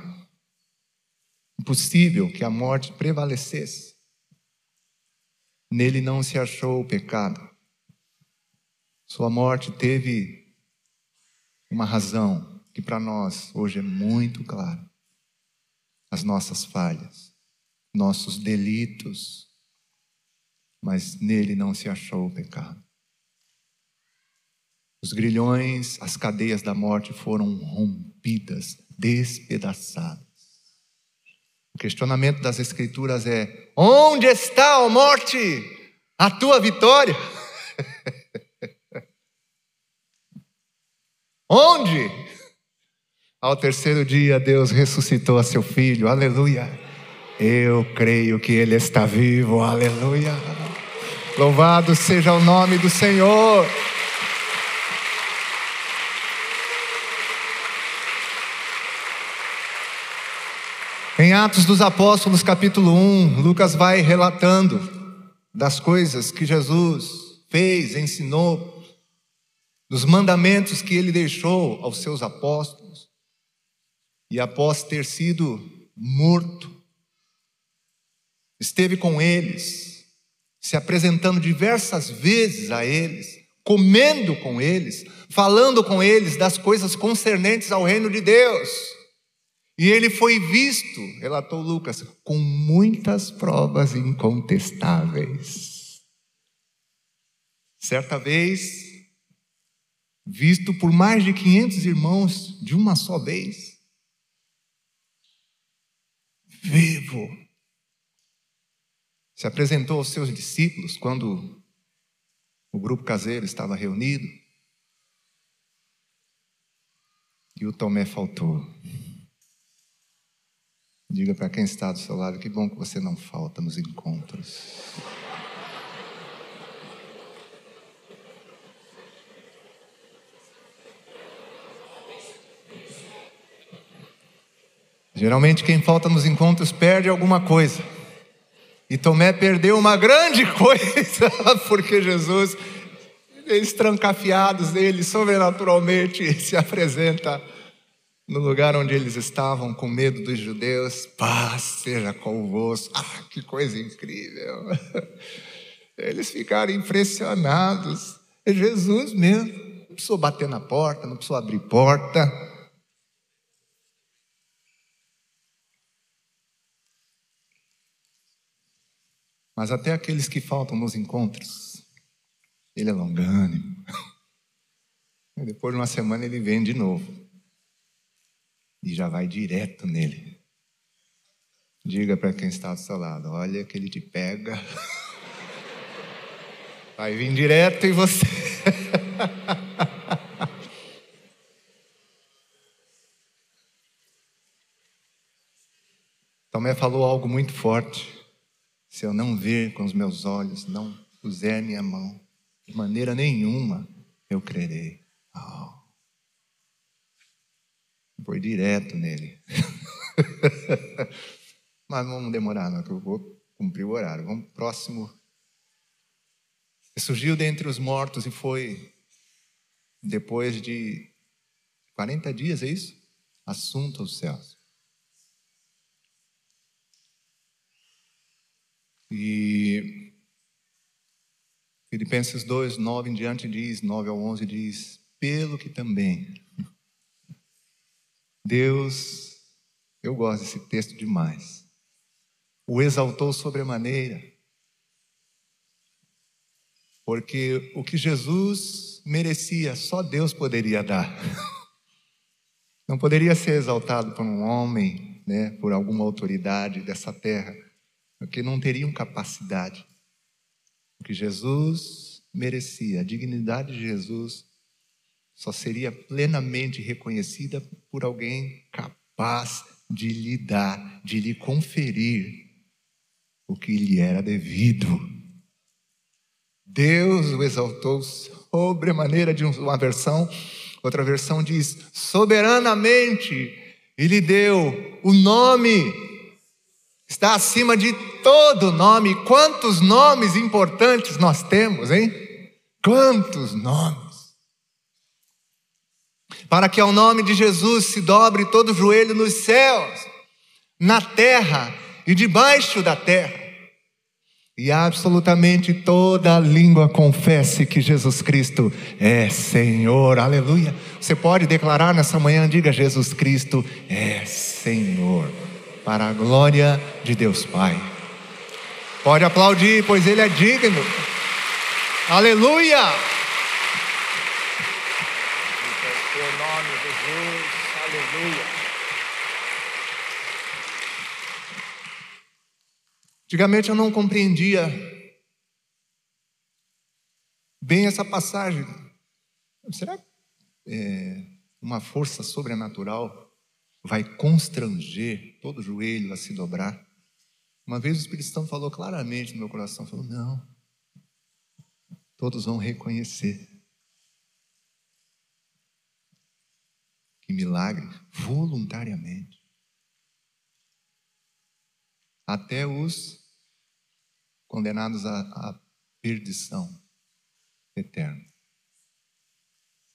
Impossível que a morte prevalecesse. Nele não se achou o pecado. Sua morte teve uma razão, que para nós hoje é muito claro. As nossas falhas, nossos delitos, mas nele não se achou o pecado. Os grilhões, as cadeias da morte foram rompidas, despedaçadas. O questionamento das Escrituras é: onde está, a morte, a tua vitória? [LAUGHS] onde? Ao terceiro dia, Deus ressuscitou a seu filho, aleluia. Eu creio que ele está vivo, aleluia. Louvado seja o nome do Senhor. Em Atos dos Apóstolos, capítulo 1, Lucas vai relatando das coisas que Jesus fez, ensinou, dos mandamentos que ele deixou aos seus apóstolos. E após ter sido morto, esteve com eles, se apresentando diversas vezes a eles, comendo com eles, falando com eles das coisas concernentes ao reino de Deus. E ele foi visto, relatou Lucas, com muitas provas incontestáveis. Certa vez, visto por mais de 500 irmãos de uma só vez, vivo. Se apresentou aos seus discípulos quando o grupo caseiro estava reunido. E o Tomé faltou. Diga para quem está do seu lado: que bom que você não falta nos encontros. Geralmente quem falta nos encontros perde alguma coisa. E Tomé perdeu uma grande [LAUGHS] coisa, porque Jesus, eles trancafiados sobrenaturalmente [LAUGHS] se apresenta no lugar onde eles estavam, com medo dos judeus. Paz seja convosco. Ah, que coisa incrível! [LAUGHS] Eles ficaram impressionados. É Jesus mesmo. Não precisou bater na porta, não precisou abrir porta. Mas até aqueles que faltam nos encontros, ele é longânimo. [LAUGHS] Depois de uma semana ele vem de novo. E já vai direto nele. Diga para quem está do seu lado: olha que ele te pega. [LAUGHS] Vai vir direto em você. [LAUGHS] Tomé falou algo muito forte. Se eu não ver com os meus olhos, não puser minha mão, de maneira nenhuma eu crerei. Oh. Foi direto nele. [LAUGHS] Mas não vamos demorar, não, que eu vou cumprir o horário. Vamos próximo. Surgiu dentre os mortos e foi, depois de 40 dias, é isso? Assunto aos céus. E Filipenses 2, 9 em diante diz, 9 ao 11 diz, pelo que também Deus, eu gosto desse texto demais, o exaltou sobremaneira, porque o que Jesus merecia, só Deus poderia dar. [LAUGHS] Não poderia ser exaltado por um homem, né, por alguma autoridade dessa terra porque não teriam capacidade. O que Jesus merecia, a dignidade de Jesus, só seria plenamente reconhecida por alguém capaz de lhe dar, de lhe conferir o que lhe era devido. Deus o exaltou sobremaneira de uma versão, outra versão diz soberanamente, e lhe deu o nome está acima de todo nome. Quantos nomes importantes nós temos, hein? Quantos nomes. Para que ao nome de Jesus se dobre todo joelho nos céus, na terra e debaixo da terra. E absolutamente toda língua confesse que Jesus Cristo é Senhor. Aleluia. Você pode declarar nessa manhã, diga: Jesus Cristo é Senhor para a glória de Deus Pai. Pode aplaudir, pois Ele é digno. Aleluia! Teu nome, Jesus. Aleluia. Antigamente eu não compreendia bem essa passagem. Será que é uma força sobrenatural vai constranger todo joelho a se dobrar. Uma vez o Espírito Santo falou claramente no meu coração, falou: "Não. Todos vão reconhecer que milagre voluntariamente. Até os condenados à, à perdição eterna.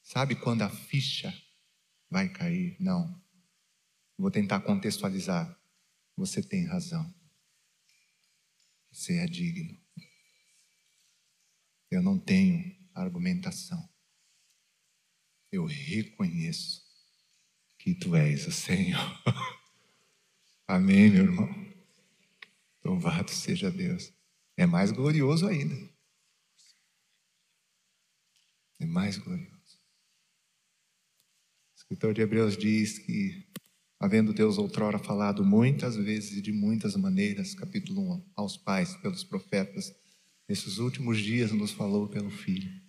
Sabe quando a ficha vai cair? Não. Vou tentar contextualizar. Você tem razão. Você é digno. Eu não tenho argumentação. Eu reconheço que tu és o Senhor. [LAUGHS] Amém, meu irmão. Louvado seja Deus. É mais glorioso ainda. É mais glorioso. O escritor de Hebreus diz que havendo Deus outrora falado muitas vezes e de muitas maneiras, capítulo 1, aos pais, pelos profetas, nesses últimos dias nos falou pelo Filho.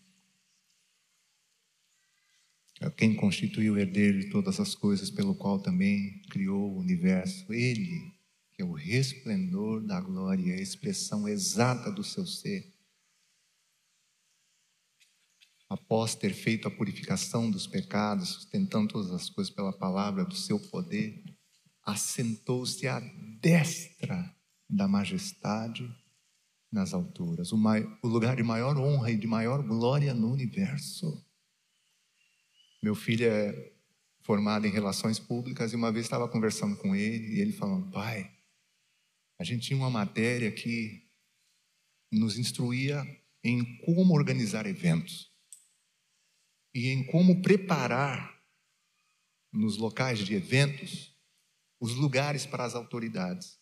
É quem constituiu o herdeiro de todas as coisas, pelo qual também criou o universo. Ele, que é o resplendor da glória, a expressão exata do seu ser. Após ter feito a purificação dos pecados, sustentando todas as coisas pela palavra do seu poder, assentou-se à destra da majestade nas alturas, o, o lugar de maior honra e de maior glória no universo. Meu filho é formado em relações públicas e uma vez estava conversando com ele e ele falando: Pai, a gente tinha uma matéria que nos instruía em como organizar eventos e em como preparar nos locais de eventos os lugares para as autoridades.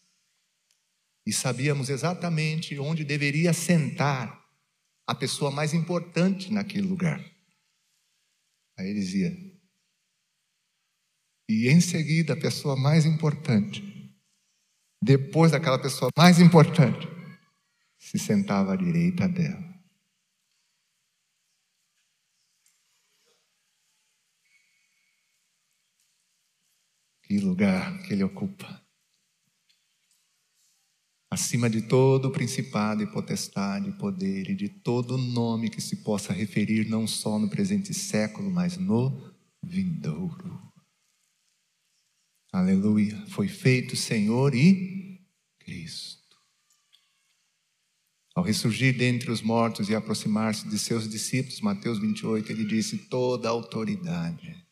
E sabíamos exatamente onde deveria sentar a pessoa mais importante naquele lugar. Aí ele dizia, e em seguida a pessoa mais importante, depois daquela pessoa mais importante, se sentava à direita dela. Que lugar que ele ocupa. Acima de todo principado e potestade, poder e de todo nome que se possa referir, não só no presente século, mas no vindouro. Aleluia. Foi feito Senhor e Cristo. Ao ressurgir dentre os mortos e aproximar-se de seus discípulos, Mateus 28, ele disse: Toda autoridade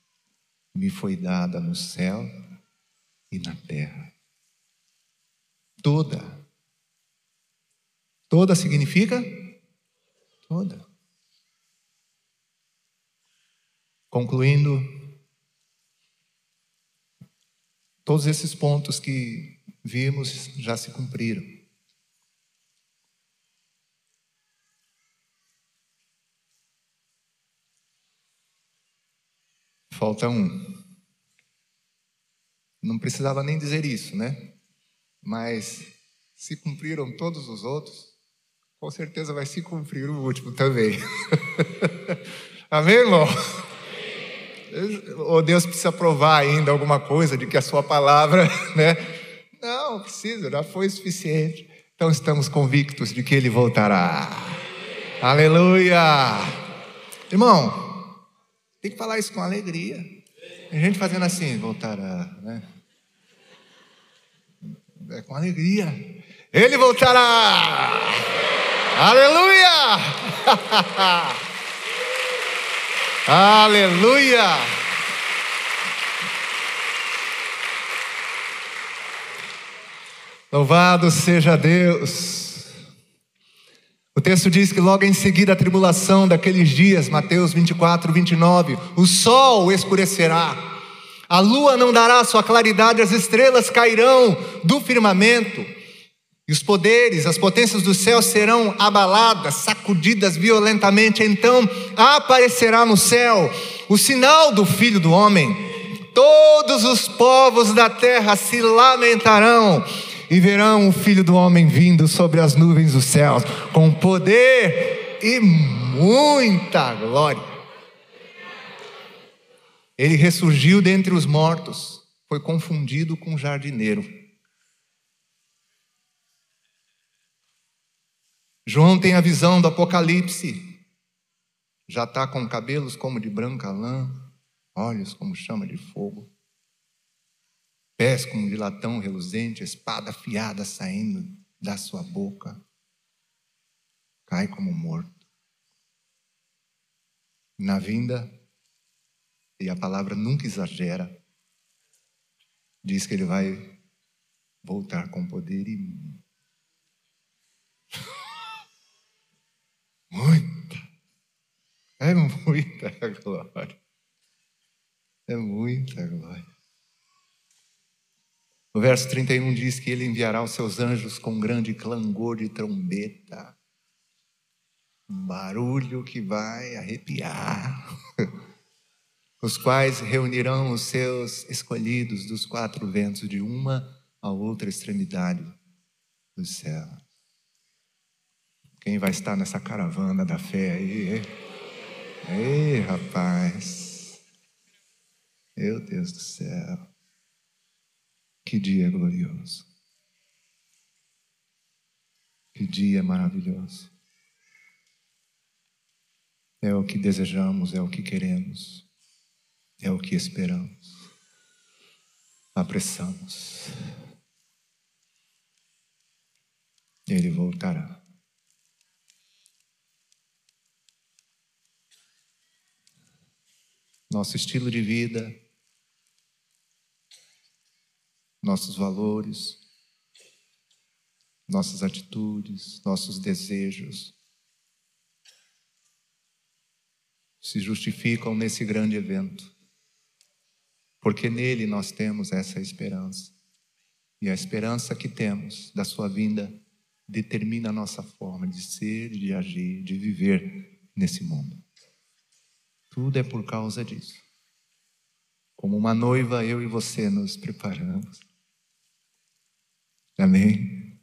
me foi dada no céu e na terra. Toda. Toda significa? Toda. Concluindo, todos esses pontos que vimos já se cumpriram. Falta um. Não precisava nem dizer isso, né? Mas se cumpriram todos os outros, com certeza vai se cumprir o último também. [LAUGHS] Amém, irmão? Ou Deus precisa provar ainda alguma coisa de que a sua palavra, [LAUGHS] né? Não, precisa, já foi suficiente. Então estamos convictos de que ele voltará. Aleluia! Irmão, tem que falar isso com alegria. Tem gente fazendo assim, voltará, né? É com alegria. Ele voltará. Aleluia! [LAUGHS] Aleluia! Louvado seja Deus. O texto diz que logo em seguida a tribulação daqueles dias, Mateus 24, 29, o sol escurecerá, a lua não dará sua claridade, as estrelas cairão do firmamento e os poderes, as potências do céu serão abaladas, sacudidas violentamente. Então aparecerá no céu o sinal do Filho do Homem. Todos os povos da terra se lamentarão e verão o Filho do Homem vindo sobre as nuvens dos céus, com poder e muita glória. Ele ressurgiu dentre os mortos, foi confundido com um jardineiro João tem a visão do Apocalipse. Já está com cabelos como de branca lã, olhos como chama de fogo, pés como de latão reluzente, espada afiada saindo da sua boca. Cai como morto. Na vinda, e a palavra nunca exagera, diz que ele vai voltar com poder e Muita. É muita glória. É muita glória. O verso 31 diz que ele enviará os seus anjos com grande clangor de trombeta. Um barulho que vai arrepiar. [LAUGHS] os quais reunirão os seus escolhidos dos quatro ventos de uma a outra extremidade do céu. Quem vai estar nessa caravana da fé aí? Ei, rapaz. Meu Deus do céu. Que dia glorioso. Que dia maravilhoso. É o que desejamos, é o que queremos, é o que esperamos, apressamos. Ele voltará. Nosso estilo de vida, nossos valores, nossas atitudes, nossos desejos, se justificam nesse grande evento, porque nele nós temos essa esperança. E a esperança que temos da Sua vinda determina a nossa forma de ser, de agir, de viver nesse mundo. Tudo é por causa disso. Como uma noiva, eu e você nos preparamos. Amém?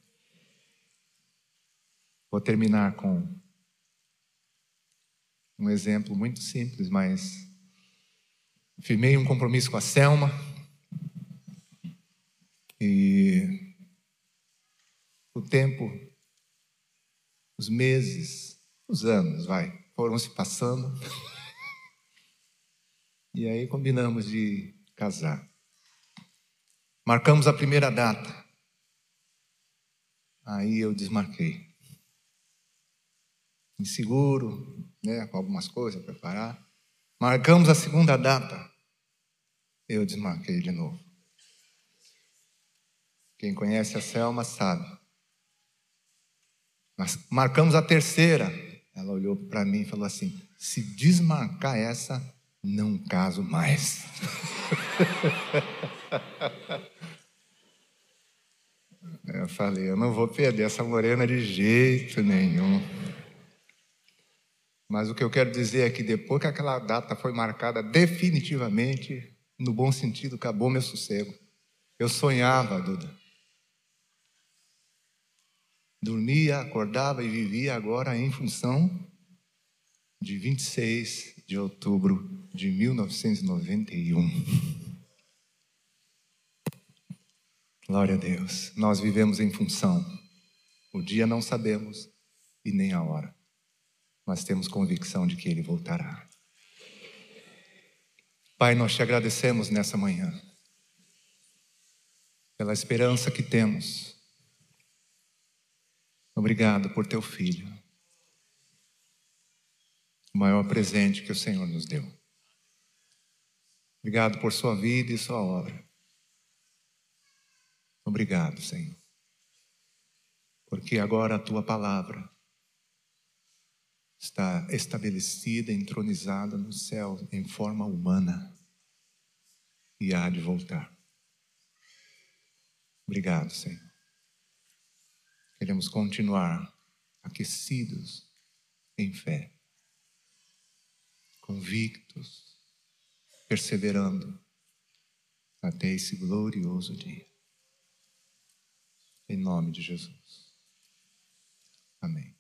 Vou terminar com um exemplo muito simples, mas firmei um compromisso com a Selma e o tempo, os meses, os anos, vai, foram se passando. E aí combinamos de casar. Marcamos a primeira data. Aí eu desmarquei. Inseguro, né, com algumas coisas a preparar. Marcamos a segunda data. Eu desmarquei de novo. Quem conhece a Selma sabe. Mas marcamos a terceira. Ela olhou para mim e falou assim: se desmarcar essa, não caso mais. [LAUGHS] eu falei: eu não vou perder essa morena de jeito nenhum. Mas o que eu quero dizer é que depois que aquela data foi marcada definitivamente, no bom sentido, acabou meu sossego. Eu sonhava, Duda. Dormia, acordava e vivia agora em função de 26 de outubro de 1991. Glória a Deus. Nós vivemos em função. O dia não sabemos e nem a hora mas temos convicção de que Ele voltará. Pai, nós te agradecemos nessa manhã, pela esperança que temos. Obrigado por teu filho, o maior presente que o Senhor nos deu. Obrigado por sua vida e sua obra. Obrigado, Senhor, porque agora a tua palavra está estabelecida, entronizada no céu em forma humana e há de voltar. Obrigado, Senhor. Queremos continuar aquecidos em fé, convictos, perseverando até esse glorioso dia. Em nome de Jesus. Amém.